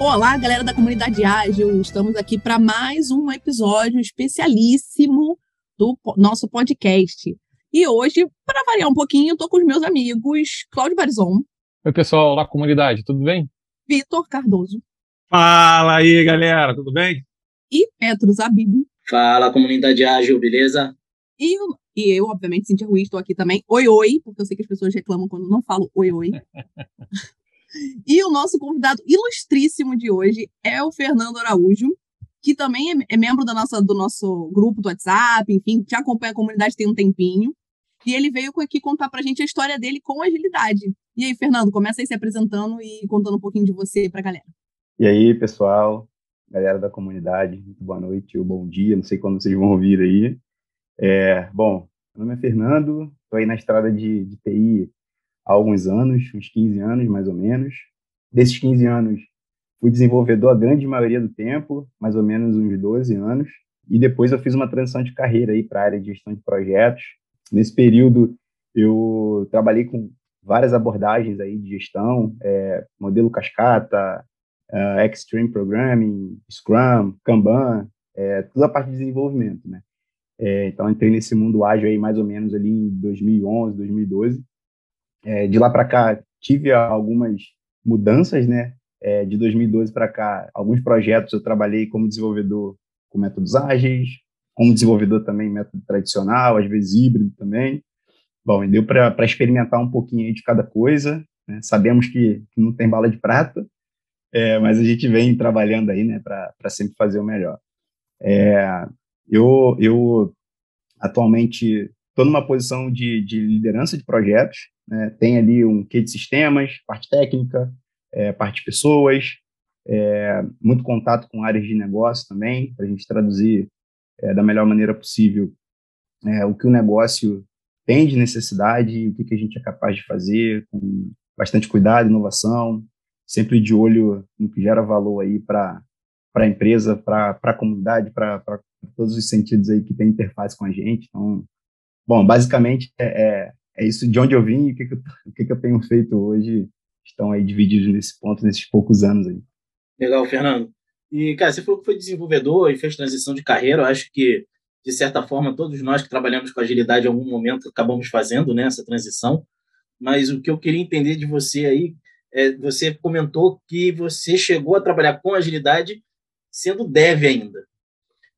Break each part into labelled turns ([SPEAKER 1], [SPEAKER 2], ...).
[SPEAKER 1] Olá, galera da comunidade ágil. Estamos aqui para mais um episódio especialíssimo do nosso podcast. E hoje, para variar um pouquinho, estou com os meus amigos Cláudio Barizon.
[SPEAKER 2] Oi, pessoal, olá, comunidade, tudo bem?
[SPEAKER 1] Vitor Cardoso.
[SPEAKER 3] Fala aí, galera, tudo bem?
[SPEAKER 1] E Petro Zabib.
[SPEAKER 4] Fala, comunidade ágil, beleza?
[SPEAKER 1] E, e eu, obviamente, Cintia Ruiz, estou aqui também. Oi, oi, porque eu sei que as pessoas reclamam quando não falo oi, oi. E o nosso convidado ilustríssimo de hoje é o Fernando Araújo, que também é, é membro da nossa, do nosso grupo do WhatsApp, enfim, já acompanha a comunidade tem um tempinho. E ele veio aqui contar pra gente a história dele com agilidade. E aí, Fernando, começa aí se apresentando e contando um pouquinho de você pra galera.
[SPEAKER 5] E aí, pessoal, galera da comunidade, boa noite ou bom dia, não sei quando vocês vão ouvir aí. É, bom, meu nome é Fernando, estou aí na estrada de, de TI há alguns anos, uns 15 anos mais ou menos. Desses 15 anos, fui desenvolvedor a grande maioria do tempo, mais ou menos uns 12 anos. E depois eu fiz uma transição de carreira aí para a área de gestão de projetos. Nesse período, eu trabalhei com várias abordagens aí de gestão, é, modelo cascata, uh, Extreme Programming, Scrum, Kanban, é, toda a parte de desenvolvimento, né? É, então, entrei nesse mundo ágil aí mais ou menos ali em 2011, 2012. É, de lá para cá, tive algumas mudanças, né? É, de 2012 para cá, alguns projetos eu trabalhei como desenvolvedor com métodos ágeis, como desenvolvedor também método tradicional, às vezes híbrido também. Bom, e deu para experimentar um pouquinho de cada coisa. Né? Sabemos que, que, não tem bala de prata, é, mas a gente vem trabalhando aí, né, para sempre fazer o melhor. É, eu, eu atualmente estou numa posição de, de liderança de projetos, né? Tem ali um quê de sistemas, parte técnica, é, parte pessoas, é, muito contato com áreas de negócio também, para a gente traduzir é, da melhor maneira possível é, o que o negócio tem de necessidade, o que, que a gente é capaz de fazer, com bastante cuidado, inovação, sempre de olho no que gera valor aí para a empresa, para a comunidade, para todos os sentidos aí que tem interface com a gente. Então, bom, basicamente é, é isso de onde eu vim e o que, que, eu, o que, que eu tenho feito hoje estão aí divididos nesse ponto, nesses poucos anos aí.
[SPEAKER 4] Legal, Fernando. E, cara, você falou que foi desenvolvedor e fez transição de carreira. Eu acho que, de certa forma, todos nós que trabalhamos com agilidade em algum momento acabamos fazendo né, essa transição. Mas o que eu queria entender de você aí, é, você comentou que você chegou a trabalhar com agilidade sendo dev ainda.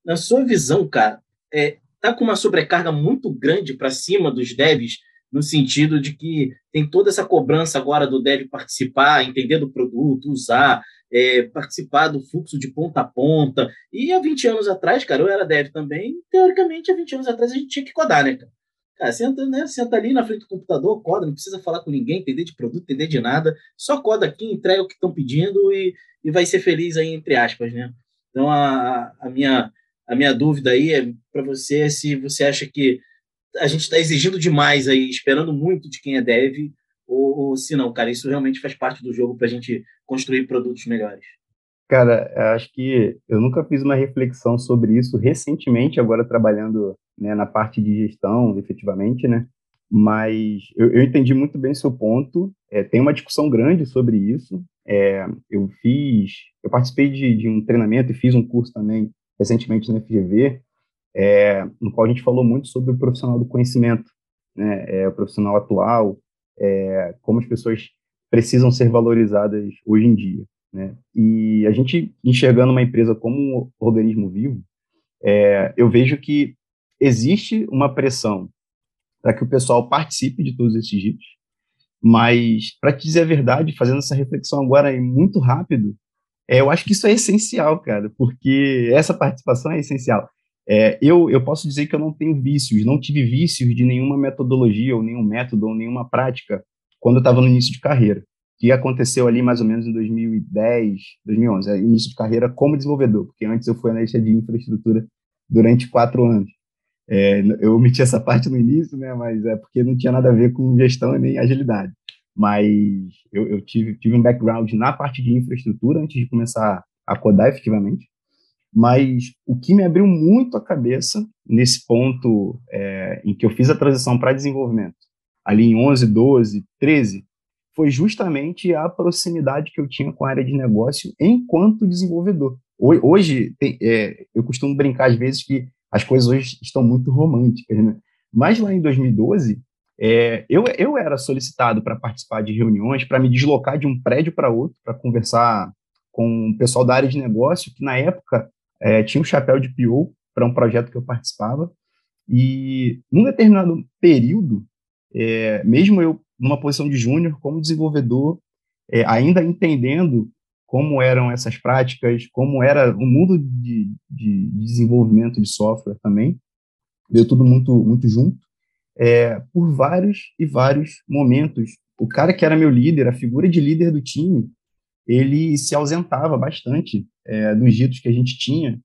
[SPEAKER 4] Na sua visão, cara, é, tá com uma sobrecarga muito grande para cima dos devs no sentido de que tem toda essa cobrança agora do dev participar, entender do produto, usar, é, participar do fluxo de ponta a ponta. E há 20 anos atrás, cara, eu era dev também, teoricamente, há 20 anos atrás a gente tinha que codar, né, cara? Cara, senta, né, senta ali na frente do computador, coda, não precisa falar com ninguém, entender de produto, entender de nada, só coda aqui, entrega o que estão pedindo e, e vai ser feliz aí, entre aspas, né? Então, a, a, minha, a minha dúvida aí é para você se você acha que a gente está exigindo demais aí, esperando muito de quem é dev, ou, ou se não, cara, isso realmente faz parte do jogo para a gente construir produtos melhores?
[SPEAKER 5] Cara, acho que eu nunca fiz uma reflexão sobre isso recentemente, agora trabalhando né, na parte de gestão, efetivamente, né? Mas eu, eu entendi muito bem seu ponto. É, tem uma discussão grande sobre isso. É, eu fiz, eu participei de, de um treinamento e fiz um curso também recentemente na FGV é, no qual a gente falou muito sobre o profissional do conhecimento, né, é, o profissional atual, é, como as pessoas precisam ser valorizadas hoje em dia. Né? E a gente enxergando uma empresa como um organismo vivo, é, eu vejo que existe uma pressão para que o pessoal participe de todos esses ritos, mas, para te dizer a verdade, fazendo essa reflexão agora muito rápido, é, eu acho que isso é essencial, cara, porque essa participação é essencial. É, eu, eu posso dizer que eu não tenho vícios, não tive vícios de nenhuma metodologia, ou nenhum método, ou nenhuma prática quando eu estava no início de carreira, que aconteceu ali mais ou menos em 2010, 2011, é, início de carreira como desenvolvedor, porque antes eu fui analista de infraestrutura durante quatro anos. É, eu omiti essa parte no início, né, mas é porque não tinha nada a ver com gestão nem agilidade. Mas eu, eu tive, tive um background na parte de infraestrutura antes de começar a codar efetivamente. Mas o que me abriu muito a cabeça nesse ponto é, em que eu fiz a transição para desenvolvimento, ali em 11, 12, 13, foi justamente a proximidade que eu tinha com a área de negócio enquanto desenvolvedor. Hoje, tem, é, eu costumo brincar às vezes que as coisas hoje estão muito românticas, né? Mas lá em 2012, é, eu, eu era solicitado para participar de reuniões, para me deslocar de um prédio para outro, para conversar com o pessoal da área de negócio, que na época é, tinha um chapéu de PO para um projeto que eu participava. E num determinado período, é, mesmo eu numa posição de júnior, como desenvolvedor, é, ainda entendendo como eram essas práticas, como era o mundo de, de desenvolvimento de software também, deu tudo muito, muito junto, é, por vários e vários momentos. O cara que era meu líder, a figura de líder do time, ele se ausentava bastante é, dos ritos que a gente tinha,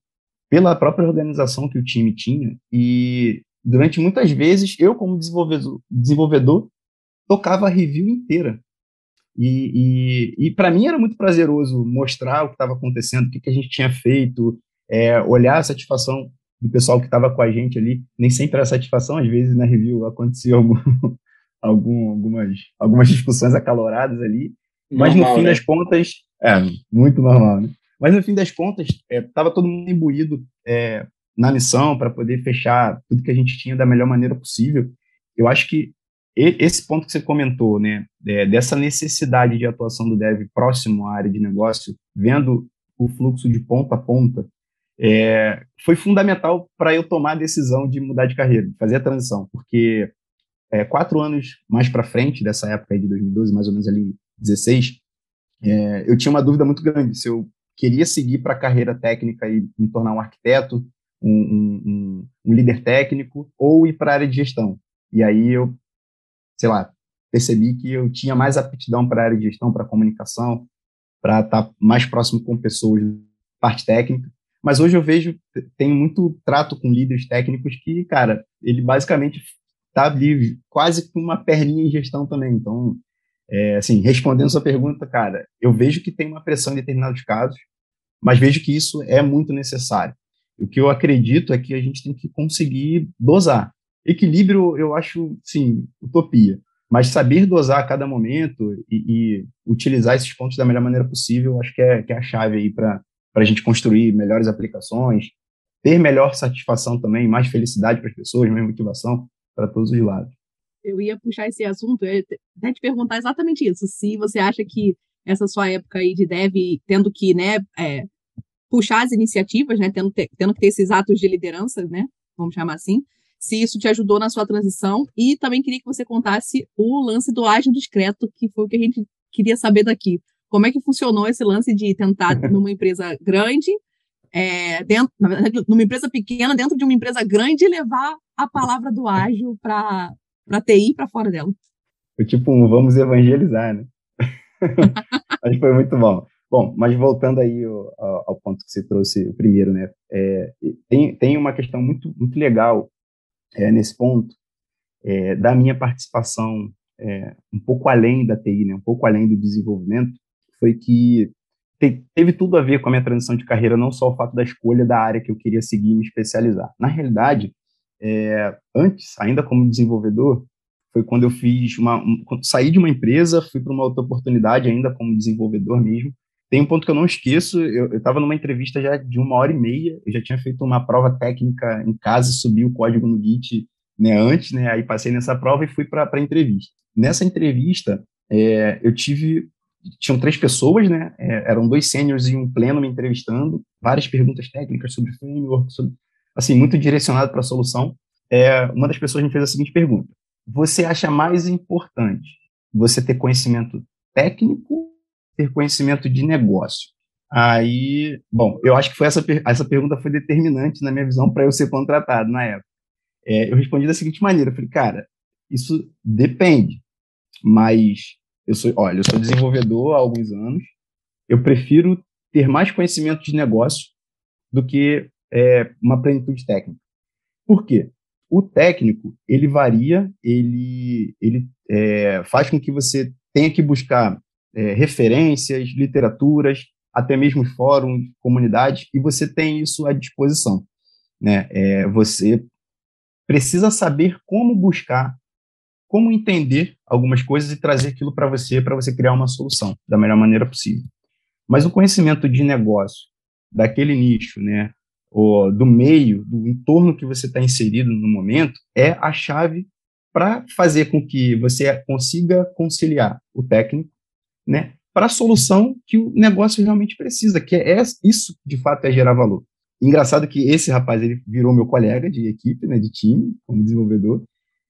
[SPEAKER 5] pela própria organização que o time tinha, e durante muitas vezes, eu como desenvolvedor, desenvolvedor tocava a review inteira e, e, e para mim era muito prazeroso mostrar o que estava acontecendo, o que, que a gente tinha feito, é, olhar a satisfação do pessoal que estava com a gente ali. Nem sempre era satisfação, às vezes na review acontecia algum, algum, algumas, algumas discussões acaloradas ali. Mas normal, no fim né? das contas, é, muito normal, né? Mas no fim das contas, estava é, todo mundo imbuído é, na missão para poder fechar tudo que a gente tinha da melhor maneira possível. Eu acho que esse ponto que você comentou, né, é, dessa necessidade de atuação do dev próximo à área de negócio, vendo o fluxo de ponta a ponta, é, foi fundamental para eu tomar a decisão de mudar de carreira, de fazer a transição, porque é, quatro anos mais para frente dessa época aí de 2012, mais ou menos ali 16, é, eu tinha uma dúvida muito grande se eu queria seguir para a carreira técnica e me tornar um arquiteto, um, um, um, líder técnico, ou ir para a área de gestão. E aí eu sei lá, percebi que eu tinha mais aptidão para a área de gestão, para comunicação, para estar tá mais próximo com pessoas, parte técnica. Mas hoje eu vejo, tem muito trato com líderes técnicos que, cara, ele basicamente está ali quase com uma perninha em gestão também. Então, é, assim, respondendo sua pergunta, cara, eu vejo que tem uma pressão em determinados casos, mas vejo que isso é muito necessário. O que eu acredito é que a gente tem que conseguir dosar. Equilíbrio, eu acho, sim, utopia. Mas saber dosar a cada momento e, e utilizar esses pontos da melhor maneira possível, acho que é, que é a chave aí para a gente construir melhores aplicações, ter melhor satisfação também, mais felicidade para as pessoas, mais motivação para todos os lados.
[SPEAKER 1] Eu ia puxar esse assunto, eu ia até te perguntar exatamente isso. Se você acha que essa sua época aí de dev, tendo que, né, é, puxar as iniciativas, né, tendo, tendo que ter esses atos de liderança, né, vamos chamar assim, se isso te ajudou na sua transição. E também queria que você contasse o lance do ágil discreto, que foi o que a gente queria saber daqui. Como é que funcionou esse lance de tentar, numa empresa grande, é, dentro, na verdade, numa empresa pequena, dentro de uma empresa grande, levar a palavra do ágil para a TI para fora dela?
[SPEAKER 5] Foi tipo um vamos evangelizar, né? mas foi muito bom. Bom, mas voltando aí ao, ao, ponto que você trouxe, o primeiro, né? É, tem, tem uma questão muito, muito legal é, nesse ponto é, da minha participação é, um pouco além da TI, né, um pouco além do desenvolvimento, foi que te, teve tudo a ver com a minha transição de carreira, não só o fato da escolha da área que eu queria seguir e me especializar. Na realidade, é, antes, ainda como desenvolvedor, foi quando eu fiz uma, um, saí de uma empresa, fui para uma outra oportunidade, ainda como desenvolvedor mesmo, tem um ponto que eu não esqueço, eu estava numa entrevista já de uma hora e meia, eu já tinha feito uma prova técnica em casa, subi o código no Git né, antes, né, aí passei nessa prova e fui para a entrevista. Nessa entrevista, é, eu tive, tinham três pessoas, né, é, eram dois sêniores e um pleno me entrevistando, várias perguntas técnicas sobre framework, sobre, assim, muito direcionado para a solução. É, uma das pessoas me fez a seguinte pergunta, você acha mais importante você ter conhecimento técnico ter conhecimento de negócio? Aí, bom, eu acho que foi essa, essa pergunta foi determinante na minha visão para eu ser contratado na época. É, eu respondi da seguinte maneira, falei, cara, isso depende, mas eu sou, olha, eu sou desenvolvedor há alguns anos, eu prefiro ter mais conhecimento de negócio do que é, uma plenitude técnica. Por quê? O técnico, ele varia, ele, ele é, faz com que você tenha que buscar é, referências, literaturas, até mesmo fóruns, comunidades, e você tem isso à disposição. Né? É, você precisa saber como buscar como entender algumas coisas e trazer aquilo para você, para você criar uma solução da melhor maneira possível. Mas o conhecimento de negócio daquele nicho, né, ou do meio, do entorno que você está inserido no momento, é a chave para fazer com que você consiga conciliar o técnico, né, para a solução que o negócio realmente precisa, que é isso de fato é gerar valor. Engraçado que esse rapaz ele virou meu colega de equipe, né, de time, como desenvolvedor,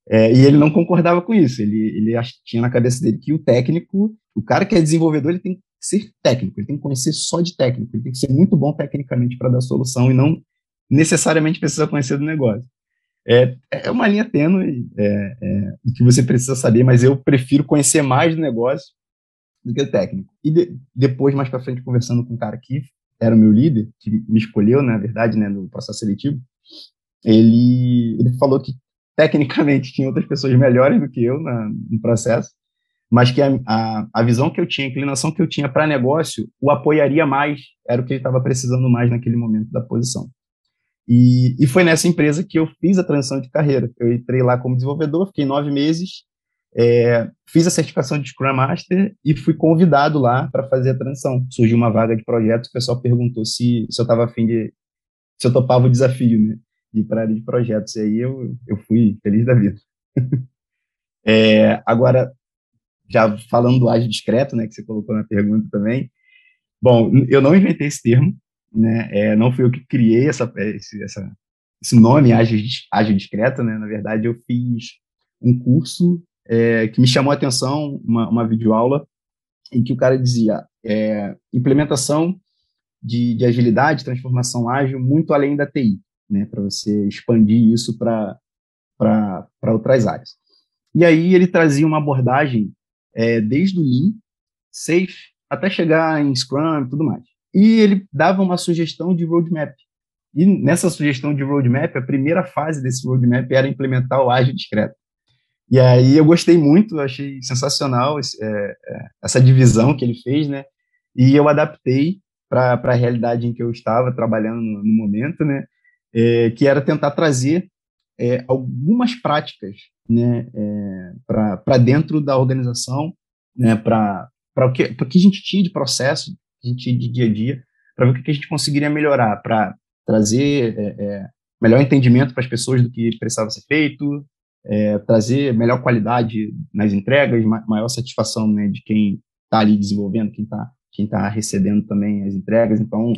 [SPEAKER 5] é, e ele não concordava com isso. Ele, ele tinha na cabeça dele que o técnico, o cara que é desenvolvedor, ele tem que ser técnico, ele tem que conhecer só de técnico, ele tem que ser muito bom tecnicamente para dar solução e não necessariamente precisa conhecer do negócio. É, é uma linha tênue é, é, que você precisa saber, mas eu prefiro conhecer mais do negócio do que o técnico. E de, depois, mais para frente, conversando com um cara que era o meu líder, que me escolheu, na verdade, né, no processo seletivo, ele, ele falou que tecnicamente tinha outras pessoas melhores do que eu na, no processo, mas que a, a, a visão que eu tinha, a inclinação que eu tinha para negócio, o apoiaria mais, era o que ele estava precisando mais naquele momento da posição. E, e foi nessa empresa que eu fiz a transição de carreira. Eu entrei lá como desenvolvedor, fiquei nove meses, é, fiz a certificação de Scrum Master e fui convidado lá para fazer a transição. Surgiu uma vaga de projeto, o pessoal perguntou se, se eu estava afim de, se eu topava o desafio, né? De ir para área de projetos. E aí eu, eu fui feliz da vida. é, agora, já falando do ágil discreto, né, que você colocou na pergunta também, bom, eu não inventei esse termo, né, é, não fui eu que criei essa, esse, essa, esse nome ágil, ágil discreto, né, na verdade eu fiz um curso é, que me chamou a atenção, uma, uma videoaula, em que o cara dizia é, implementação de, de agilidade, transformação ágil, muito além da TI, né, para você expandir isso para outras áreas. E aí ele trazia uma abordagem é, desde o Lean, Safe, até chegar em Scrum e tudo mais. E ele dava uma sugestão de roadmap. E nessa sugestão de roadmap, a primeira fase desse roadmap era implementar o ágil discreto. E aí eu gostei muito, achei sensacional esse, é, é, essa divisão que ele fez, né? E eu adaptei para a realidade em que eu estava trabalhando no, no momento, né? É, que era tentar trazer é, algumas práticas né, é, para dentro da organização, né, para o que, que a gente tinha de processo, a gente tinha de dia a dia, para ver o que a gente conseguiria melhorar, para trazer é, é, melhor entendimento para as pessoas do que precisava ser feito, é, trazer melhor qualidade nas entregas, maior satisfação né, de quem está ali desenvolvendo, quem está quem tá recebendo também as entregas. Então,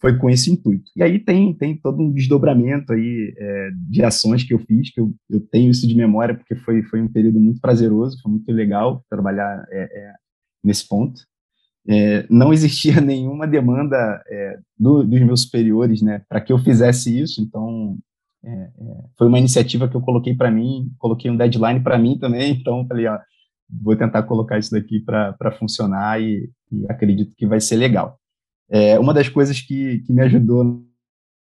[SPEAKER 5] foi com esse intuito. E aí tem, tem todo um desdobramento aí é, de ações que eu fiz, que eu, eu tenho isso de memória, porque foi, foi um período muito prazeroso, foi muito legal trabalhar é, é, nesse ponto. É, não existia nenhuma demanda é, do, dos meus superiores né, para que eu fizesse isso, então é, foi uma iniciativa que eu coloquei para mim, coloquei um deadline para mim também, então falei, ó, vou tentar colocar isso daqui para funcionar e, e acredito que vai ser legal. É, uma das coisas que, que me ajudou,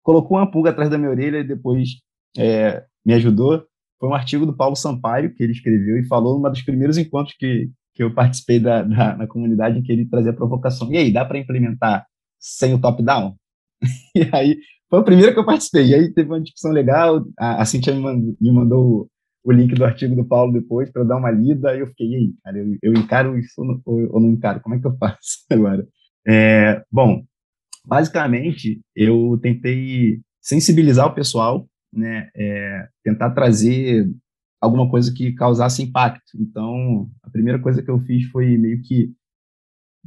[SPEAKER 5] colocou uma pulga atrás da minha orelha e depois é, me ajudou, foi um artigo do Paulo Sampaio que ele escreveu e falou numa dos primeiros encontros que, que eu participei da, da na comunidade em que ele trazia provocação. E aí, dá para implementar sem o top-down? e aí, foi o primeiro que eu participei. E aí teve uma discussão legal, a, a Cintia me mandou, me mandou o link do artigo do Paulo depois para dar uma lida, e eu fiquei, e aí, cara, eu, eu encaro isso ou, ou não encaro? Como é que eu faço agora? É, bom, basicamente, eu tentei sensibilizar o pessoal, né, é, tentar trazer alguma coisa que causasse impacto. Então, a primeira coisa que eu fiz foi meio que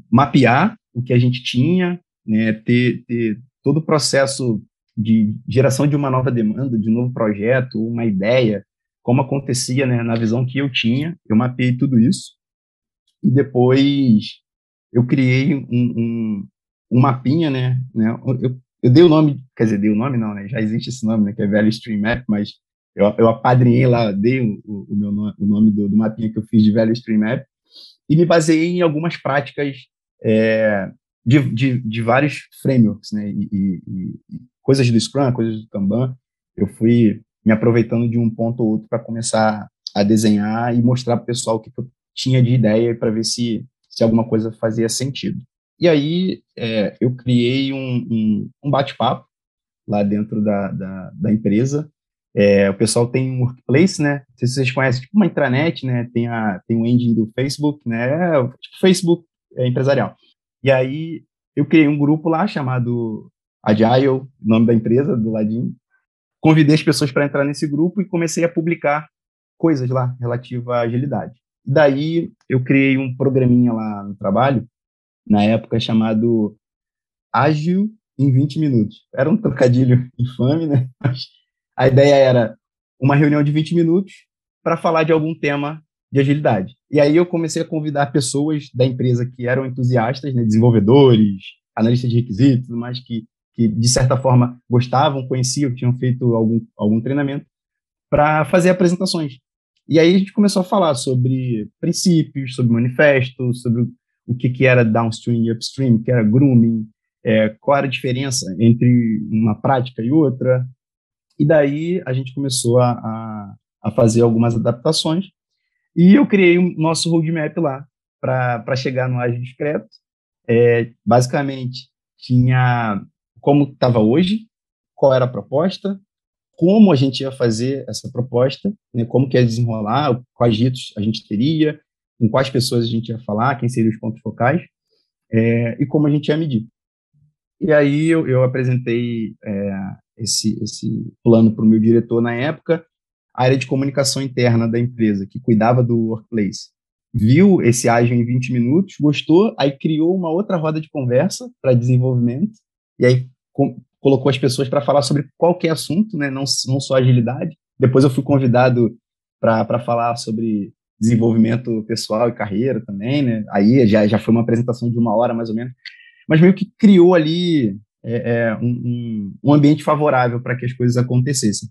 [SPEAKER 5] mapear o que a gente tinha, né, ter, ter todo o processo de geração de uma nova demanda, de um novo projeto, uma ideia, como acontecia né, na visão que eu tinha, eu mapeei tudo isso, e depois eu criei um, um, um mapinha, né, né eu, eu, dei o nome, quer dizer, dei o nome não, né, já existe esse nome, né, que é Value Stream Map, mas eu, eu apadrinhei lá, dei o, o, meu nome, o nome do, do mapinha que eu fiz de Value Stream Map, e me baseei em algumas práticas é, de, de, de, vários frameworks, né, e, e, e, coisas do Scrum, coisas do Kanban, eu fui me aproveitando de um ponto ou outro para começar a desenhar e mostrar para o pessoal o que eu tinha de ideia para ver se se alguma coisa fazia sentido. E aí é, eu criei um, um, um bate-papo lá dentro da, da, da, empresa, É, o pessoal tem um workplace, né? Não sei se vocês conhecem, tipo uma intranet, né? Tem, a, tem o engine do Facebook, né? Tipo Facebook é, empresarial. E aí eu criei um grupo lá chamado Agile, nome da empresa, do ladinho. Convidei as pessoas para entrar nesse grupo e comecei a publicar coisas lá relativa à agilidade. Daí eu criei um programinha lá no trabalho, na época chamado Ágil em 20 minutos. Era um trocadilho infame, né? Mas a ideia era uma reunião de 20 minutos para falar de algum tema de agilidade. E aí eu comecei a convidar pessoas da empresa que eram entusiastas, né, desenvolvedores, analistas de requisitos, mas que, que de certa forma gostavam, conheciam, tinham feito algum, algum treinamento, para fazer apresentações. E aí a gente começou a falar sobre princípios, sobre manifesto, sobre o que, que era downstream e upstream, que era grooming, é, qual era a diferença entre uma prática e outra. E daí a gente começou a, a, a fazer algumas adaptações e eu criei o nosso roadmap lá para chegar no ágil discreto. É, basicamente, tinha como estava hoje, qual era a proposta, como a gente ia fazer essa proposta, né, como que ia desenrolar, quais ritos a gente teria, com quais pessoas a gente ia falar, quem seriam os pontos focais, é, e como a gente ia medir. E aí eu, eu apresentei é, esse, esse plano para o meu diretor na época, a área de comunicação interna da empresa, que cuidava do workplace, viu esse ágil em 20 minutos, gostou, aí criou uma outra roda de conversa para desenvolvimento, e aí colocou as pessoas para falar sobre qualquer assunto, né, não, não só agilidade. Depois eu fui convidado para falar sobre desenvolvimento pessoal e carreira também, né? Aí já, já foi uma apresentação de uma hora mais ou menos, mas meio que criou ali é, é, um, um, ambiente favorável para que as coisas acontecessem.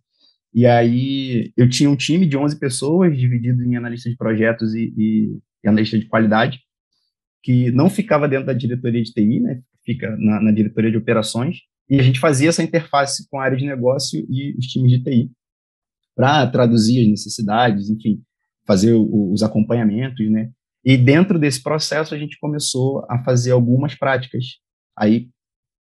[SPEAKER 5] E aí eu tinha um time de 11 pessoas, dividido em analista de projetos e, e, e analista de qualidade, que não ficava dentro da diretoria de TI, né? Fica na, na diretoria de operações, e a gente fazia essa interface com a área de negócio e os times de TI para traduzir as necessidades, enfim, fazer o, os acompanhamentos, né? E dentro desse processo a gente começou a fazer algumas práticas. Aí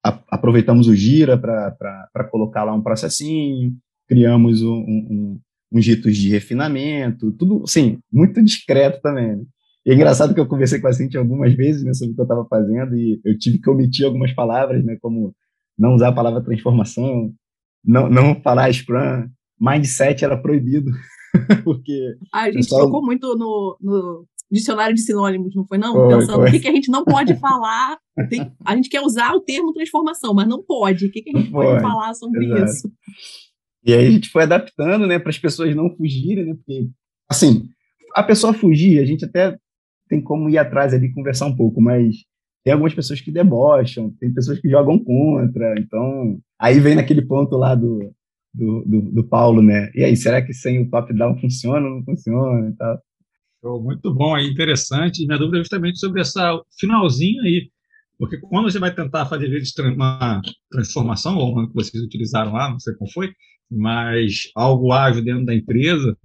[SPEAKER 5] a, aproveitamos o Gira para colocar lá um processinho, criamos um, um, uns ritos de refinamento, tudo, assim, muito discreto também. Né? E é engraçado que eu conversei com a Cintia algumas vezes né, sobre o que eu estava fazendo e eu tive que omitir algumas palavras, né, como não usar a palavra transformação, não, não falar Scrum, mindset era proibido, porque...
[SPEAKER 1] A gente pessoal... trocou muito no, no dicionário de sinônimos, não foi não? Foi, Pensando foi. o que, que a gente não pode falar, tem, a gente quer usar o termo transformação, mas não pode, o que, que a gente pode, pode falar sobre Exato. isso?
[SPEAKER 5] E aí a gente foi adaptando, né, para as pessoas não fugirem, né, porque, assim, a pessoa fugir, a gente até tem como ir atrás ali e conversar um pouco, mas tem algumas pessoas que debocham, tem pessoas que jogam contra, então aí vem naquele ponto lá do, do, do, do Paulo, né? E aí, será que sem o top-down funciona ou não funciona e tal?
[SPEAKER 3] Muito bom, aí interessante. Minha dúvida é justamente sobre essa finalzinho aí, porque quando você vai tentar fazer uma transformação, ou uma que vocês utilizaram lá, não sei qual foi, mas algo ágil dentro da empresa,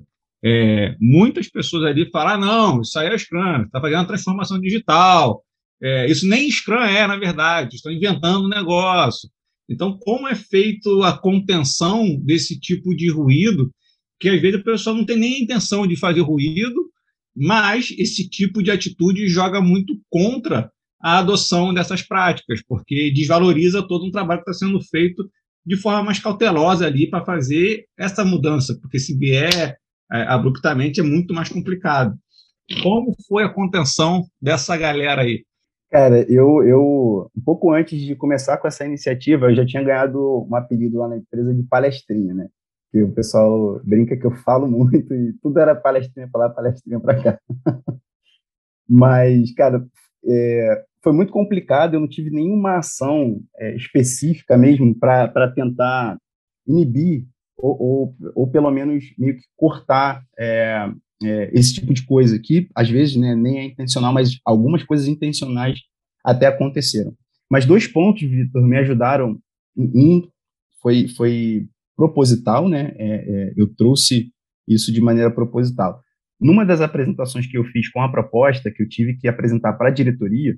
[SPEAKER 3] é, muitas pessoas ali falam, ah, não, isso aí é Scrum, está fazendo transformação digital, é, isso nem Scrum é, na verdade, estão inventando um negócio. Então, como é feito a contenção desse tipo de ruído, que às vezes a pessoa não tem nem a intenção de fazer ruído, mas esse tipo de atitude joga muito contra a adoção dessas práticas, porque desvaloriza todo um trabalho que está sendo feito de forma mais cautelosa ali para fazer essa mudança, porque se vier é, abruptamente é muito mais complicado. Como foi a contenção dessa galera aí?
[SPEAKER 5] Cara, eu, eu, um pouco antes de começar com essa iniciativa, eu já tinha ganhado um apelido lá na empresa de palestrinha, né? Que o pessoal brinca que eu falo muito e tudo era palestrinha para lá, palestrinha para cá. Mas, cara, é, foi muito complicado, eu não tive nenhuma ação é, específica mesmo para tentar inibir ou, ou, ou, pelo menos meio que cortar é, é, esse tipo de coisa que às vezes né, nem é intencional, mas algumas coisas intencionais até aconteceram. Mas dois pontos, Vitor, me ajudaram. Um foi, foi proposital, né? É, é, eu trouxe isso de maneira proposital. Numa das apresentações que eu fiz com a proposta, que eu tive que apresentar para a diretoria,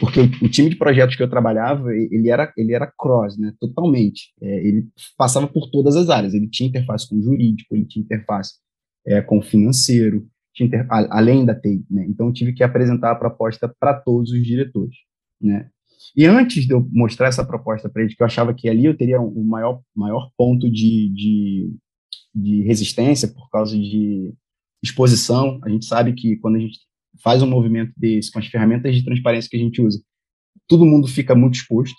[SPEAKER 5] porque o, time de projetos que eu trabalhava, ele era, ele era cross, né, totalmente. É, ele passava por todas as áreas. Ele tinha interface com o jurídico, ele tinha interface é, com o financeiro, inter, além da TI, né. Então, tive que apresentar a proposta para todos os diretores, né. E antes de eu mostrar essa proposta para eles, que eu achava que ali eu teria um maior, maior ponto de, de, de resistência por causa de exposição. A gente sabe que quando a gente faz um movimento desse, com as ferramentas de transparência que a gente usa, todo mundo fica muito exposto.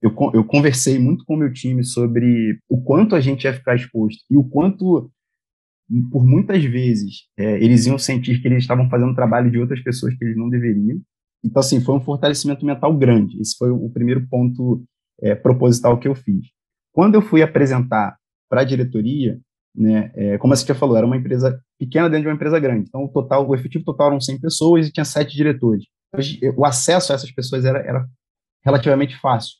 [SPEAKER 5] Eu, eu conversei muito com o meu time sobre o quanto a gente ia ficar exposto e o quanto, por muitas vezes, é, eles iam sentir que eles estavam fazendo trabalho de outras pessoas que eles não deveriam. Então, assim, foi um fortalecimento mental grande. Esse foi o primeiro ponto é, proposital que eu fiz. Quando eu fui apresentar para a diretoria, né, é, como a Cintia falou, era uma empresa pequena dentro de uma empresa grande. Então, o total, o efetivo total eram 100 pessoas e tinha sete diretores. O acesso a essas pessoas era, era relativamente fácil.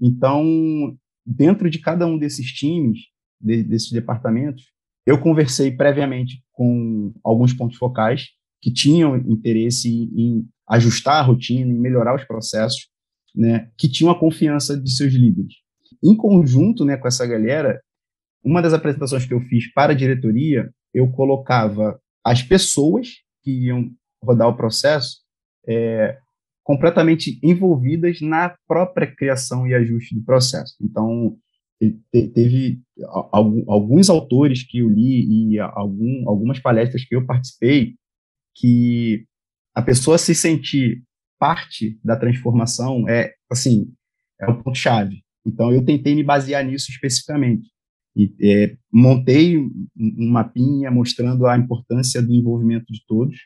[SPEAKER 5] Então, dentro de cada um desses times, de, desses departamentos, eu conversei previamente com alguns pontos focais que tinham interesse em ajustar a rotina, em melhorar os processos, né, que tinham a confiança de seus líderes. Em conjunto né, com essa galera, uma das apresentações que eu fiz para a diretoria, eu colocava as pessoas que iam rodar o processo é, completamente envolvidas na própria criação e ajuste do processo. Então, teve alguns autores que eu li e algum, algumas palestras que eu participei que a pessoa se sentir parte da transformação é, assim, é o ponto-chave. Então, eu tentei me basear nisso especificamente. E, é, montei um mapinha mostrando a importância do envolvimento de todos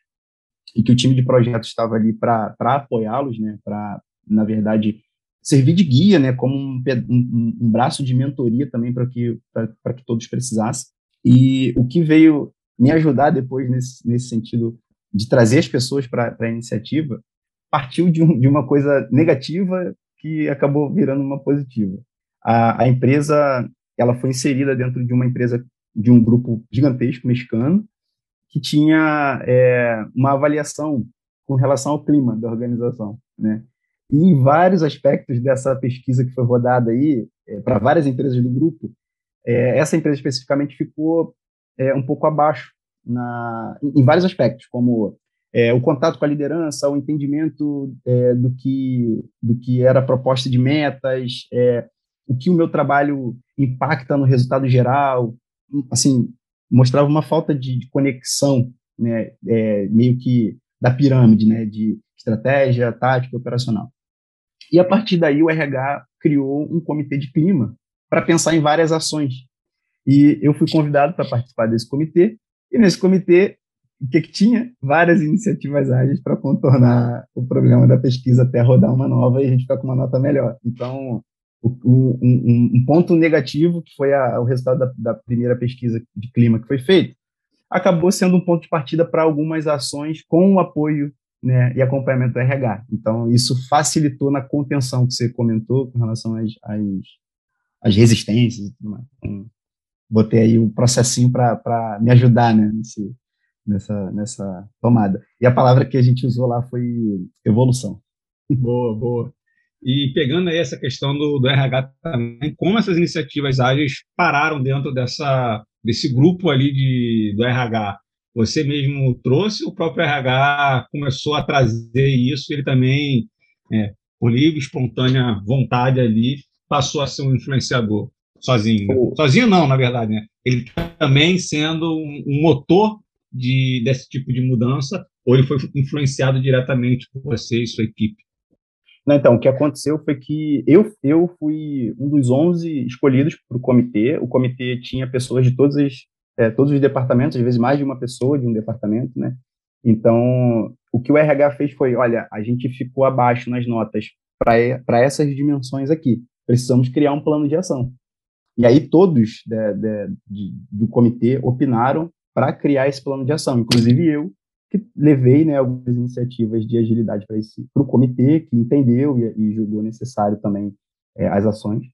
[SPEAKER 5] e que o time de projetos estava ali para apoiá-los, né, para, na verdade, servir de guia, né, como um, um, um braço de mentoria também para que, que todos precisassem. E o que veio me ajudar depois nesse, nesse sentido de trazer as pessoas para a iniciativa partiu de, um, de uma coisa negativa que acabou virando uma positiva. A, a empresa ela foi inserida dentro de uma empresa, de um grupo gigantesco mexicano, que tinha é, uma avaliação com relação ao clima da organização, né? E em vários aspectos dessa pesquisa que foi rodada aí, é, para várias empresas do grupo, é, essa empresa especificamente ficou é, um pouco abaixo na, em vários aspectos, como é, o contato com a liderança, o entendimento é, do, que, do que era a proposta de metas, é, o que o meu trabalho impacta no resultado geral, assim, mostrava uma falta de, de conexão, né, meio que da pirâmide, né, de estratégia, tática, operacional. E a partir daí o RH criou um comitê de clima para pensar em várias ações. E eu fui convidado para participar desse comitê, e nesse comitê, o que, que tinha? Várias iniciativas ágeis para contornar o problema da pesquisa até rodar uma nova e a gente ficar com uma nota melhor. Então, um, um, um, ponto negativo, que foi a, o resultado da, da, primeira pesquisa de clima que foi feita, acabou sendo um ponto de partida para algumas ações com o apoio né, e acompanhamento do RH. Então, isso facilitou na contenção que você comentou com relação às, às, às resistências e tudo mais. Então, botei aí um processinho para me ajudar né, nesse, nessa, nessa tomada. E a palavra que a gente usou lá foi evolução.
[SPEAKER 3] Boa, boa. E pegando aí essa questão do, do RH também, como essas iniciativas ágeis pararam dentro dessa, desse grupo ali de, do RH? Você mesmo trouxe, o próprio RH começou a trazer isso, ele também, é, por livre, espontânea vontade ali, passou a ser um influenciador sozinho. Sozinho não, na verdade, né? Ele também sendo um, motor de, desse tipo de mudança, ou ele foi influenciado diretamente por você e sua equipe?
[SPEAKER 5] Não, então, o que aconteceu foi que eu, eu fui um dos 11 escolhidos para o comitê. O comitê tinha pessoas de todos os, é, todos os departamentos, às vezes mais de uma pessoa de um departamento, né? Então, o que o RH fez foi, olha, a gente ficou abaixo nas notas para essas dimensões aqui. Precisamos criar um plano de ação. E aí todos de, de, de, do comitê opinaram para criar esse plano de ação, inclusive eu, que levei né, algumas iniciativas de agilidade para o comitê, que entendeu e, e julgou necessário também é, as ações.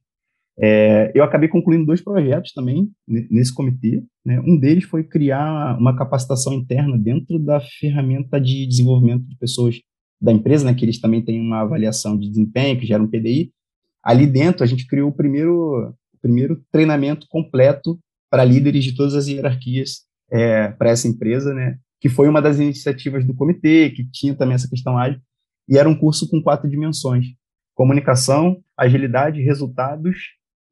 [SPEAKER 5] É, eu acabei concluindo dois projetos também nesse comitê. Né? Um deles foi criar uma capacitação interna dentro da ferramenta de desenvolvimento de pessoas da empresa, né, que eles também têm uma avaliação de desempenho, que gera um PDI. Ali dentro, a gente criou o primeiro, o primeiro treinamento completo para líderes de todas as hierarquias é, para essa empresa, né, que foi uma das iniciativas do comitê, que tinha também essa questão ágil, e era um curso com quatro dimensões: comunicação, agilidade, resultados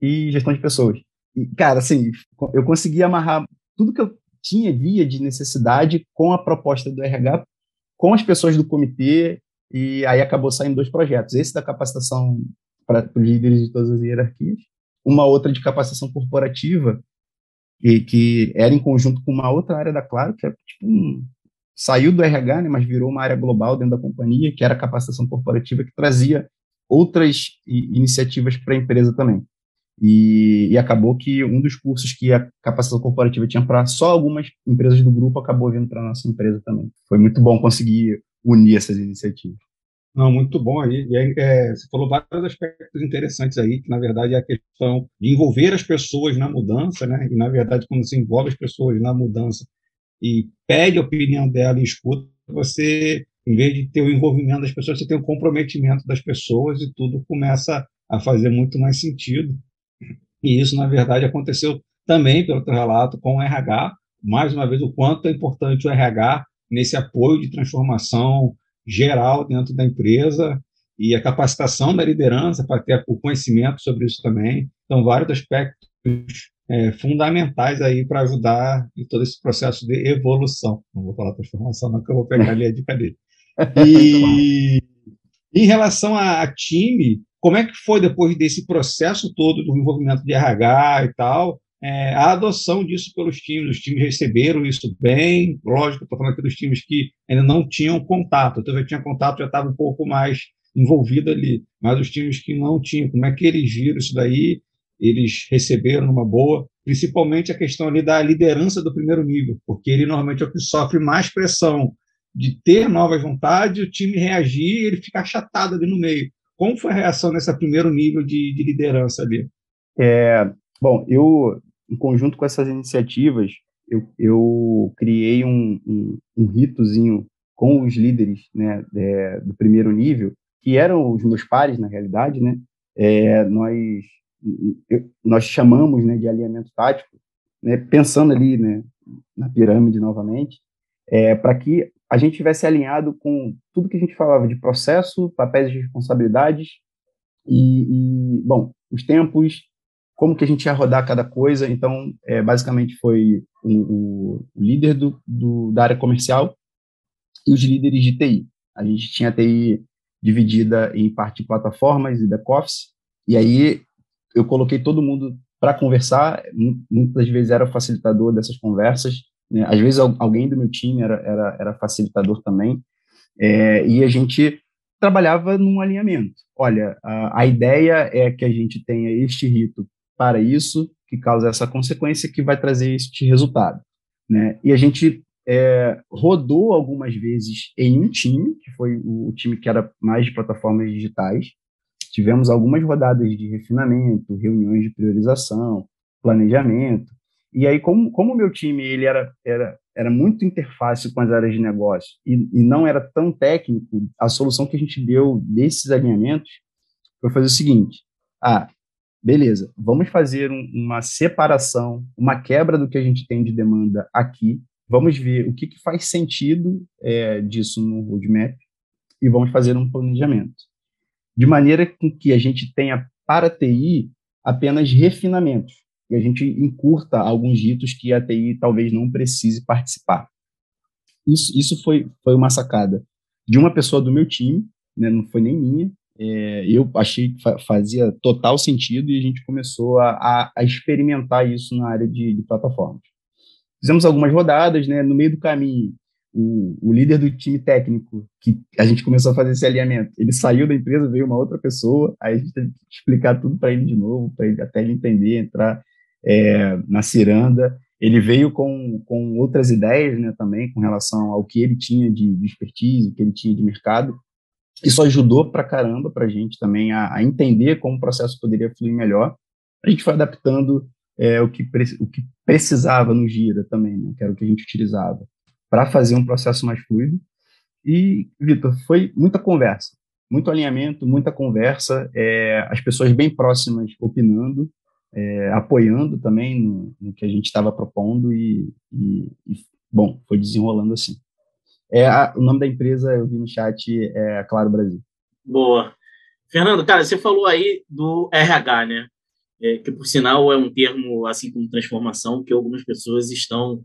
[SPEAKER 5] e gestão de pessoas. E, cara, assim, eu consegui amarrar tudo que eu tinha, via de necessidade com a proposta do RH, com as pessoas do comitê, e aí acabou saindo dois projetos. Esse da capacitação para os líderes de todas as hierarquias, uma outra de capacitação corporativa, que, que era em conjunto com uma outra área da Claro, que é tipo um, saiu do RH, né, mas virou uma área global dentro da companhia, que era a capacitação corporativa, que trazia outras iniciativas para a empresa também. E, e, acabou que um dos cursos que a capacitação corporativa tinha para só algumas empresas do grupo acabou vindo para nossa empresa também. Foi muito bom conseguir unir essas iniciativas.
[SPEAKER 3] Não, muito bom aí, é, você falou vários aspectos interessantes aí, que na verdade é a questão de envolver as pessoas na mudança, né? E na verdade, quando você envolve as pessoas na mudança e pede a opinião dela e escuta, você, em vez de ter o envolvimento das pessoas, você tem o comprometimento das pessoas e tudo começa a fazer muito mais sentido. E isso, na verdade, aconteceu também, pelo teu relato, com o RH. Mais uma vez, o quanto é importante o RH nesse apoio de transformação geral dentro da empresa e a capacitação da liderança para ter o conhecimento sobre isso também. Então, vários aspectos é, fundamentais aí para ajudar em todo esse processo de evolução. Não vou falar transformação, não, que eu vou pegar ali a dica dele. E em relação a, a time, como é que foi depois desse processo todo do envolvimento de RH e tal, é, a adoção disso pelos times? Os times receberam isso bem, lógico, estou falando aqui dos times que ainda não tinham contato, então já tinha contato, já estava um pouco mais envolvido ali, mas os times que não tinham, como é que eles viram isso daí? Eles receberam numa boa, principalmente a questão ali da liderança do primeiro nível, porque ele normalmente é o que sofre mais pressão de ter novas vontades, o time reagir e ele ficar achatado ali no meio. Como foi a reação nesse primeiro nível de, de liderança ali?
[SPEAKER 5] É, bom, eu, em conjunto com essas iniciativas, eu, eu criei um, um, um, ritozinho com os líderes né, é, do primeiro nível, que eram os meus pares, na realidade, né? É, nós, eu, nós chamamos né, de alinhamento tático, né, pensando ali né, na pirâmide novamente, é, para que a gente tivesse alinhado com tudo que a gente falava de processo, papéis de responsabilidades e, e bom, os tempos, como que a gente ia rodar cada coisa. Então, é, basicamente foi o, o líder do, do, da área comercial e os líderes de TI. A gente tinha a TI dividida em parte de plataformas e back-office, e aí eu coloquei todo mundo para conversar, muitas vezes era o facilitador dessas conversas, né? Às vezes alguém do meu time era, era, era facilitador também, é, e a gente trabalhava num alinhamento. Olha, a, a ideia é que a gente tenha este rito para isso, que causa essa consequência, que vai trazer este resultado. Né? E a gente é, rodou algumas vezes em um time, que foi o, time que era mais de plataformas digitais. Tivemos algumas rodadas de refinamento, reuniões de priorização, planejamento, e aí, como, como o meu time ele era, era, era muito interface com as áreas de negócio e, e não era tão técnico, a solução que a gente deu desses alinhamentos foi fazer o seguinte: ah, beleza, vamos fazer um, uma separação, uma quebra do que a gente tem de demanda aqui, vamos ver o que, que faz sentido é, disso no roadmap e vamos fazer um planejamento. De maneira que a gente tenha para TI apenas refinamentos e a gente encurta alguns ritos que a TI talvez não precise participar. Isso, isso foi, foi uma sacada de uma pessoa do meu time, né, não foi nem minha, é, eu achei que fa fazia total sentido e a gente começou a, a, a experimentar isso na área de, de, plataformas. Fizemos algumas rodadas, né, no meio do caminho, o, o, líder do time técnico, que a gente começou a fazer esse alinhamento, ele saiu da empresa, veio uma outra pessoa, aí a gente teve que explicar tudo para ele de novo, para ele até ele entender, entrar é, na ciranda. Ele veio com, com outras ideias né, também, com relação ao que ele tinha de, de expertise, o que ele tinha de mercado. Isso ajudou para caramba para a gente também a, a, entender como o processo poderia fluir melhor. A gente foi adaptando é, o, que o que precisava no Gira também, né, que era o que a gente utilizava, para fazer um processo mais fluido. E, Vitor, foi muita conversa, muito alinhamento, muita conversa, é, as pessoas bem próximas opinando, é, apoiando também no, no, que a gente estava propondo e, e, e, bom, foi desenrolando assim. É a, o nome da empresa, eu vi no chat, é Claro Brasil.
[SPEAKER 4] Boa. Fernando, cara, você falou aí do RH, né? É, que por sinal é um termo, assim como transformação, que algumas pessoas estão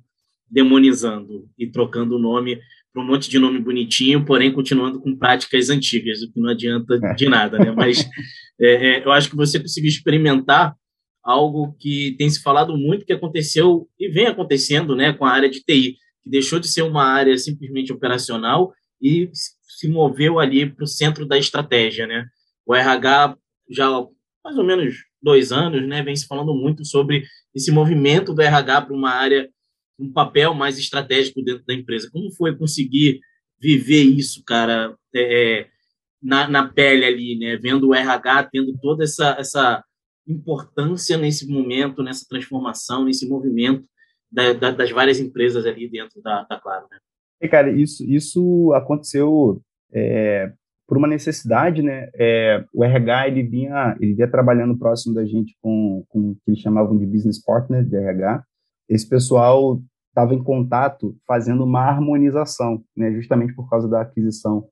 [SPEAKER 4] demonizando e trocando o nome para um monte de nome bonitinho, porém continuando com práticas antigas, o que não adianta é. de nada, né? Mas é, é, eu acho que você conseguiu experimentar algo que tem se falado muito que aconteceu e vem acontecendo, né, com a área de TI, que deixou de ser uma área simplesmente operacional e se moveu ali para o centro da estratégia, né? O RH já há mais ou menos dois anos, né, vem se falando muito sobre esse movimento do RH para uma área, um papel mais estratégico dentro da empresa. Como foi conseguir viver isso, cara, é, é na, na pele ali, né, vendo o RH tendo toda essa, essa importância nesse momento, nessa transformação, nesse movimento da, da, das várias empresas ali dentro da, da Claro, né?
[SPEAKER 5] E, cara, isso, isso aconteceu é, por uma necessidade, né? É, o RH ele vinha, ele vinha trabalhando próximo da gente com, com o que eles chamavam de business partner de RH. Esse pessoal estava em contato fazendo uma harmonização, né? Justamente por causa da aquisição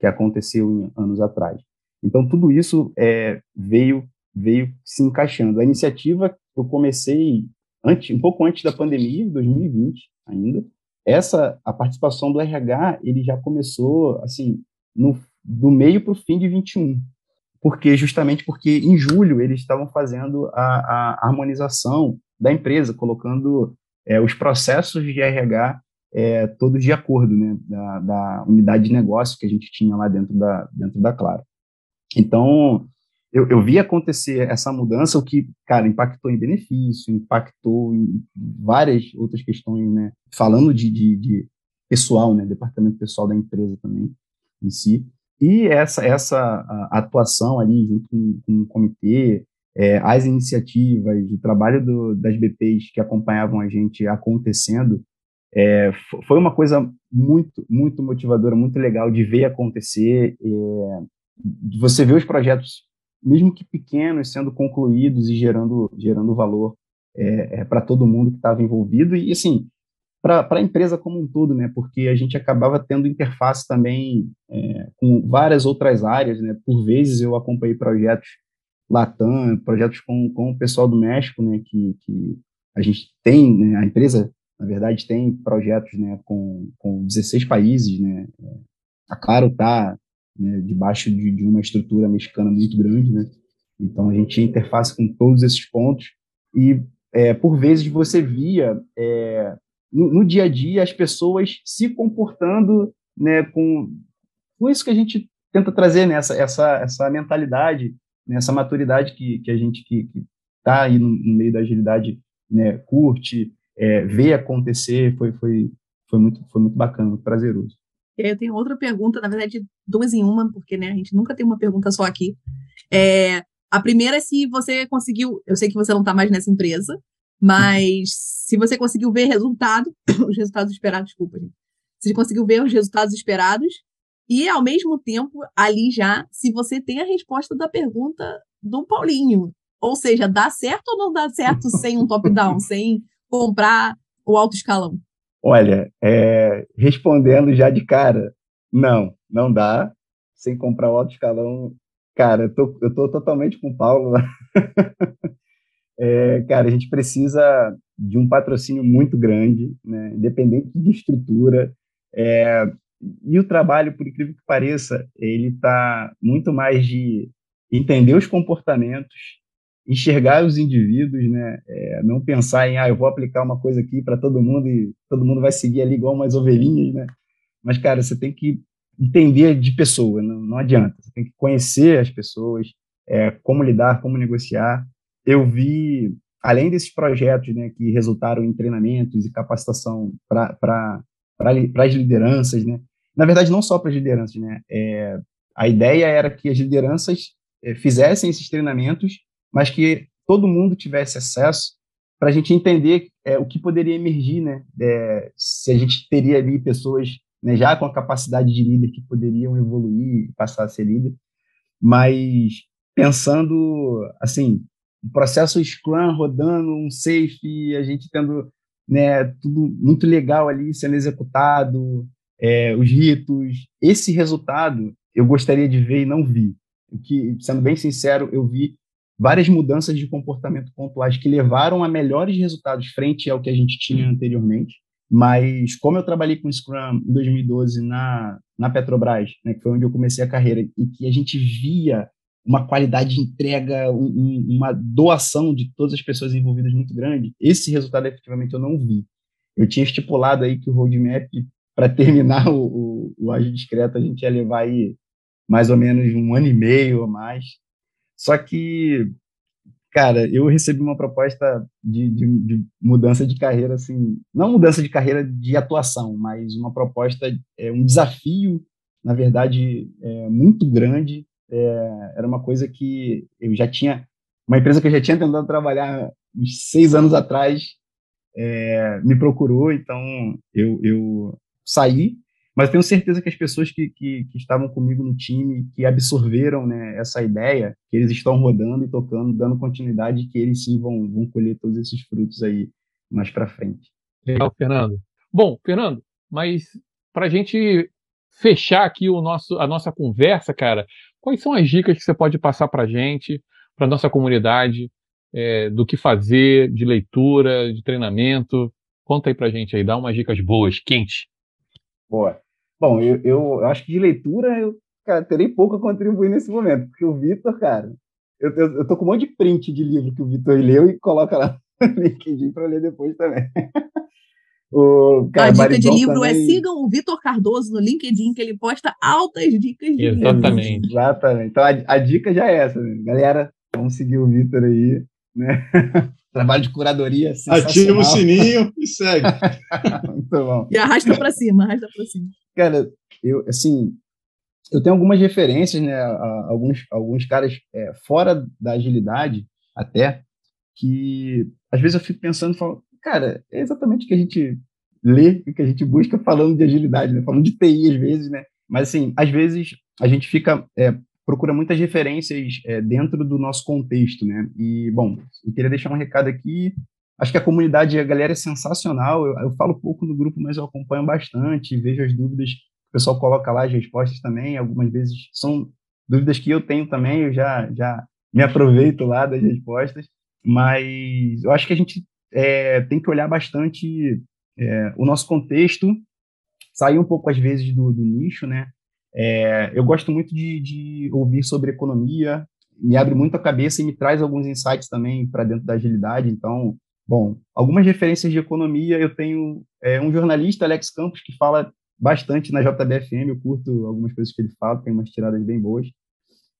[SPEAKER 5] que aconteceu em, anos atrás. Então tudo isso é, veio veio se encaixando. A iniciativa eu comecei antes, um pouco antes da pandemia, 2020 ainda. Essa a participação do RH ele já começou assim no do meio para o fim de 21, porque justamente porque em julho eles estavam fazendo a, a harmonização da empresa, colocando é, os processos de RH é, todos de acordo, né, da, da, unidade de negócio que a gente tinha lá dentro da dentro da Claro. Então eu, eu vi acontecer essa mudança, o que, cara, impactou em benefício, impactou em várias outras questões, né? Falando de, de, de pessoal, né? Departamento pessoal da empresa também, em si. E essa, essa atuação ali junto com, com o comitê, é, as iniciativas, o trabalho do, das BPs que acompanhavam a gente acontecendo, é, foi uma coisa muito, muito motivadora, muito legal de ver acontecer, é, de você ver os projetos, mesmo que pequenos, sendo concluídos e gerando, gerando valor é, é para todo mundo que estava envolvido. E, assim, para a empresa como um todo, né? Porque a gente acabava tendo interface também é, com várias outras áreas, né? Por vezes eu acompanhei projetos Latam, projetos com, com o pessoal do México, né? Que, que a gente tem, né? a empresa, na verdade, tem projetos, né? Com, com 16 países, né? A Claro está né, debaixo de, de uma estrutura mexicana muito grande, né? Então a gente interface com todos esses pontos e é, por vezes você via é, no, no, dia a dia as pessoas se comportando né, com, com isso que a gente tenta trazer nessa né, essa, essa mentalidade, né, maturidade que, que a gente que está aí no, no, meio da agilidade né, curte, é, acontecer, foi, foi, foi, muito, foi muito bacana, prazeroso.
[SPEAKER 1] E aí eu tenho outra pergunta, na verdade, duas em uma, porque né, a gente nunca tem uma pergunta só aqui. É, a primeira é se você conseguiu, eu sei que você não está mais nessa empresa, mas se você conseguiu ver resultado, os resultados esperados, desculpa, gente. Se você conseguiu ver os resultados esperados e, ao mesmo tempo, ali já, se você tem a resposta da pergunta do Paulinho. Ou seja, dá certo ou não dá certo sem um top-down, sem comprar o alto escalão?
[SPEAKER 5] Olha, é, respondendo já de cara, não, não dá. Sem comprar o alto escalão, cara, eu tô, eu tô totalmente com o Paulo. É, cara, a gente precisa de um patrocínio muito grande, né, independente de estrutura. É, e o trabalho, por incrível que pareça, ele está muito mais de entender os comportamentos, enxergar os indivíduos, né, é, não pensar em, ah, eu vou aplicar uma coisa aqui para todo mundo e todo mundo vai seguir ali igual umas ovelhinhas, né? Mas, cara, você tem que entender de pessoa, não, não adianta. Você tem que conhecer as pessoas, é, como lidar, como negociar eu vi, além desses projetos né, que resultaram em treinamentos e capacitação para as lideranças, né, na verdade, não só para as lideranças, né, é, a ideia era que as lideranças é, fizessem esses treinamentos, mas que todo mundo tivesse acesso para a gente entender é, o que poderia emergir, né, é, se a gente teria ali pessoas né, já com a capacidade de líder que poderiam evoluir e passar a ser líder, mas pensando, assim, o processo Scrum rodando, um safe, a gente tendo né, tudo muito legal ali sendo executado, é, os ritos, esse resultado eu gostaria de ver e não vi. O que, sendo bem sincero, eu vi várias mudanças de comportamento pontuais que levaram a melhores resultados frente ao que a gente tinha anteriormente. Mas como eu trabalhei com Scrum em 2012 na, na Petrobras, né, que foi onde eu comecei a carreira, em que a gente via uma qualidade de entrega, um, um, uma doação de todas as pessoas envolvidas muito grande, esse resultado efetivamente eu não vi. Eu tinha estipulado aí que o roadmap, para terminar o, o, o Agile Discreto, a gente ia levar aí mais ou menos um ano e meio ou mais. Só que, cara, eu recebi uma proposta de, de, de, mudança de carreira, assim, não mudança de carreira de atuação, mas uma proposta, é, um desafio, na verdade, é, muito grande. É, era uma coisa que eu já tinha, uma empresa que eu já tinha tentado trabalhar uns seis anos atrás, é, me procurou, então eu, eu saí mas tenho certeza que as pessoas que, que, que, estavam comigo no time, que absorveram né, essa ideia, que eles estão rodando e tocando, dando continuidade, que eles sim vão, vão colher todos esses frutos aí mais para frente.
[SPEAKER 2] Legal, Fernando. Bom, Fernando, mas para a gente fechar aqui o nosso, a nossa conversa, cara, quais são as dicas que você pode passar para a gente, para a nossa comunidade, é, do que fazer, de leitura, de treinamento? Conta aí para a gente aí, dá umas dicas boas, quentes.
[SPEAKER 5] Boa. Bom, eu, eu, acho que de leitura eu cara, terei pouco a contribuir nesse momento, porque o Vitor, cara, eu, eu, eu, tô com um monte de print de livro que o Vitor leu e coloca lá no LinkedIn para ler depois também.
[SPEAKER 1] o, cara, a dica de livro é também... é sigam o Vitor Cardoso no LinkedIn, que ele posta altas dicas de
[SPEAKER 2] Exatamente.
[SPEAKER 5] livro. Exatamente. Então a, a dica já é essa, né? galera. Vamos seguir o Vitor aí, né? Trabalho de curadoria
[SPEAKER 3] Ativa o sininho e segue.
[SPEAKER 1] Muito bom. E arrasta para cima, arrasta para cima.
[SPEAKER 5] Cara, eu, assim, eu tenho algumas referências, né, a, alguns, alguns caras é, fora da agilidade, até, que às vezes eu fico pensando, falo, cara, é exatamente o que a gente lê e que a gente busca falando de agilidade, né, falando de TI às vezes, né, mas assim, às vezes a gente fica, é, procura muitas referências é, dentro do nosso contexto, né, e, bom, eu queria deixar um recado aqui, Acho que a comunidade, a galera é sensacional. Eu, eu, falo pouco no grupo, mas eu acompanho bastante, vejo as dúvidas. O pessoal coloca lá as respostas também. Algumas vezes são dúvidas que eu tenho também, eu já, já me aproveito lá das respostas. Mas eu acho que a gente é, tem que olhar bastante é, o nosso contexto, sair um pouco, às vezes, do, do nicho, né? É, eu gosto muito de, de, ouvir sobre economia, me abre muito a cabeça e me traz alguns insights também para dentro da agilidade. Então, Bom, algumas referências de economia, eu tenho é, um jornalista, Alex Campos, que fala bastante na JBFM, eu curto algumas coisas que ele fala, tem umas tiradas bem boas.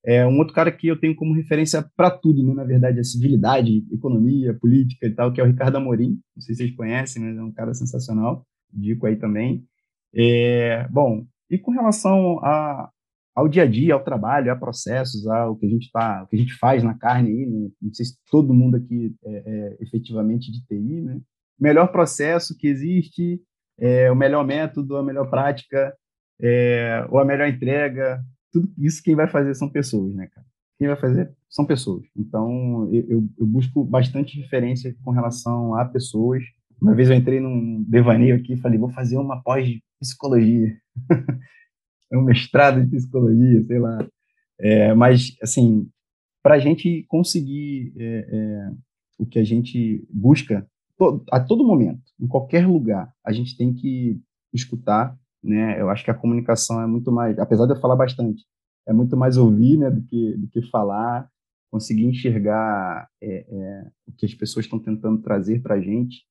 [SPEAKER 5] É um outro cara que eu tenho como referência para tudo, né? na verdade, a civilidade, economia, política e tal, que é o Ricardo Amorim, não sei se vocês conhecem, mas é um cara sensacional, digo aí também. É, bom, e com relação a, ao dia a dia, ao trabalho, a processos, ao que a gente tá, o que a gente faz na carne aí, né? não sei se todo mundo aqui é, é efetivamente de TI, né? O melhor processo que existe, é, o melhor método, a melhor prática, é, ou a melhor entrega, tudo isso quem vai fazer são pessoas, né, cara? Quem vai fazer são pessoas. Então, eu, eu busco bastante referência com relação a pessoas. Uma vez eu entrei num devaneio aqui e falei, vou fazer uma pós-psicologia. um mestrado em psicologia, sei lá. É, mas, assim, para a gente conseguir é, é, o que a gente busca to, a todo momento, em qualquer lugar, a gente tem que escutar, né? Eu acho que a comunicação é muito mais, apesar de eu falar bastante, é muito mais ouvir, né, do que, do que falar, conseguir enxergar é, é, o que as pessoas estão tentando trazer para a gente,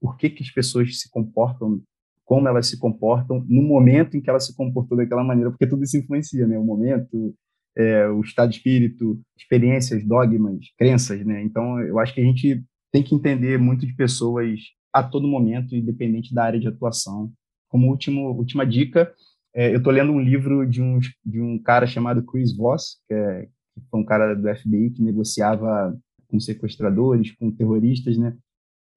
[SPEAKER 5] por que, que as pessoas se comportam como elas se comportam no momento em que ela se comportou daquela maneira, porque tudo isso influencia, né? O momento, é, o estado de espírito, experiências, dogmas, crenças, né? Então, eu acho que a gente tem que entender muito de pessoas a todo momento, independente da área de atuação. Como último, última dica, é, eu estou lendo um livro de um, de um cara chamado Chris Voss, que, é, que foi um cara do FBI que negociava com sequestradores, com terroristas, né?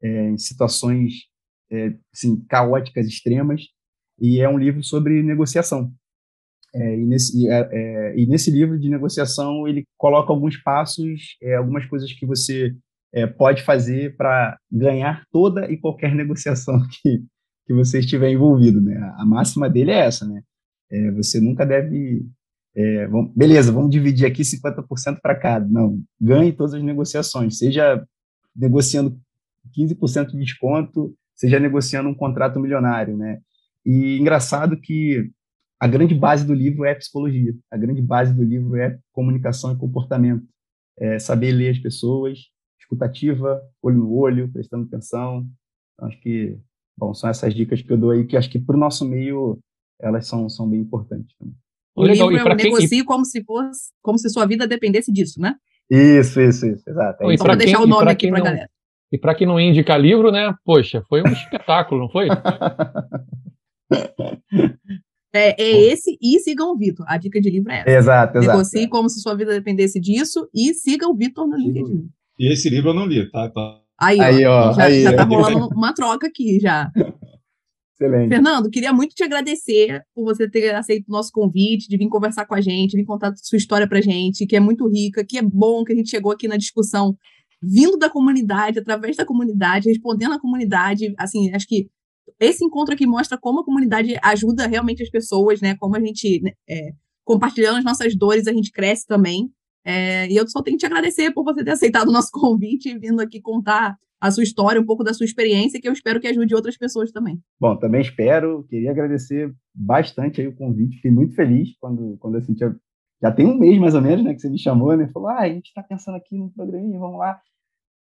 [SPEAKER 5] É, em situações é, assim, caóticas extremas. e é um livro sobre negociação. É, e, nesse, é, é, e, nesse, livro de negociação ele coloca alguns passos, é, algumas coisas que você é, pode fazer para ganhar toda e qualquer negociação que, que você estiver envolvido. Né? A máxima dele é essa, né? Você nunca deve é, vamos, beleza, vamos dividir aqui 50% para cada. Não, ganhe todas as negociações, seja negociando 15% de desconto, seja negociando um contrato milionário, né? E engraçado que a grande base do livro é psicologia, a grande base do livro é comunicação e comportamento, é saber ler as pessoas, escutativa, olho no olho, prestando atenção. Então, acho que, bom, são essas dicas que eu dou aí, que acho que para o nosso meio elas são, são bem importantes também.
[SPEAKER 1] O Legal. livro eu negocio quem... como se fosse, como se sua vida dependesse disso, né?
[SPEAKER 5] Isso, isso, isso, exato.
[SPEAKER 1] É Só para deixar o nome aqui para a galera.
[SPEAKER 2] E para quem não indica livro, né? Poxa, foi um espetáculo, não foi?
[SPEAKER 1] É, é esse e sigam o Vitor. A dica de livro é essa.
[SPEAKER 5] Exato, exato.
[SPEAKER 1] Negocie como se sua vida dependesse disso e siga o Vitor no LinkedIn.
[SPEAKER 3] E esse livro eu não li, tá? tá.
[SPEAKER 1] Aí, ó, aí, ó, já, aí, já tá rolando uma troca aqui já. Excelente. Fernando, queria muito te agradecer por você ter aceito o nosso convite, de vir conversar com a gente, vir contar sua história pra gente, que é muito rica, que é bom que a gente chegou aqui na discussão vindo da comunidade, através da comunidade, respondendo à comunidade. Assim, acho que esse encontro aqui mostra como a comunidade ajuda realmente as pessoas, né? Como a gente, né, é, compartilhando as nossas dores, a gente cresce também. É, e eu só tenho que te agradecer por você ter aceitado o nosso convite e vindo aqui contar a sua história, um pouco da sua experiência, que eu espero que ajude outras pessoas também.
[SPEAKER 5] Bom, também espero. Queria agradecer bastante aí o convite. Fiquei muito feliz quando, quando senti. Já tem um mês mais ou menos, né, que você me chamou, né? Falou, ah, a gente está pensando aqui no programa, vamos lá.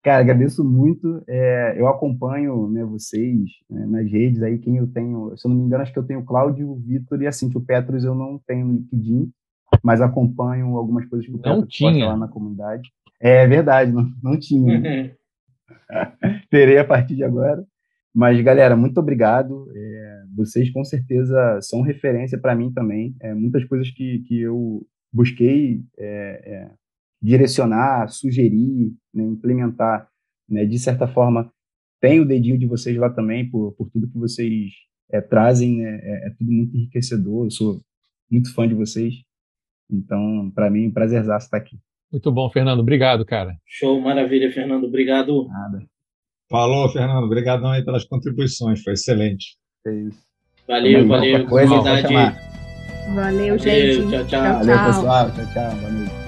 [SPEAKER 5] Cara, agradeço muito. É, eu acompanho né, vocês né, nas redes aí, quem eu tenho, se eu não me engano, acho que eu tenho o Cláudio, o Vitor e assim, que o Petros eu não tenho no LinkedIn, mas acompanho algumas coisas que o
[SPEAKER 2] não
[SPEAKER 5] Petros
[SPEAKER 2] tinha.
[SPEAKER 5] lá na comunidade. É verdade, não, não tinha. Uhum. Terei a partir de agora. Mas, galera, muito obrigado. É, vocês, com certeza, são referência para mim também. É, muitas coisas que, que eu busquei é, é direcionar, sugerir, né, implementar, né, de certa forma, tem o dedinho de vocês lá também, por, por tudo que vocês é, trazem, né, é, é, tudo muito enriquecedor, eu sou muito fã de vocês, então, para mim, é um prazerzaço estar aqui.
[SPEAKER 2] Muito bom, Fernando, obrigado, cara.
[SPEAKER 4] Show, maravilha, Fernando, obrigado.
[SPEAKER 5] Nada.
[SPEAKER 3] Falou, Fernando, obrigadão aí pelas contribuições, foi excelente.
[SPEAKER 5] É isso.
[SPEAKER 4] Valeu, valeu.
[SPEAKER 5] Coisa,
[SPEAKER 1] Valeu, gente.
[SPEAKER 4] Valeu,
[SPEAKER 1] tchau,
[SPEAKER 4] tchau.
[SPEAKER 5] Valeu, pessoal. Tchau, tchau. Noite.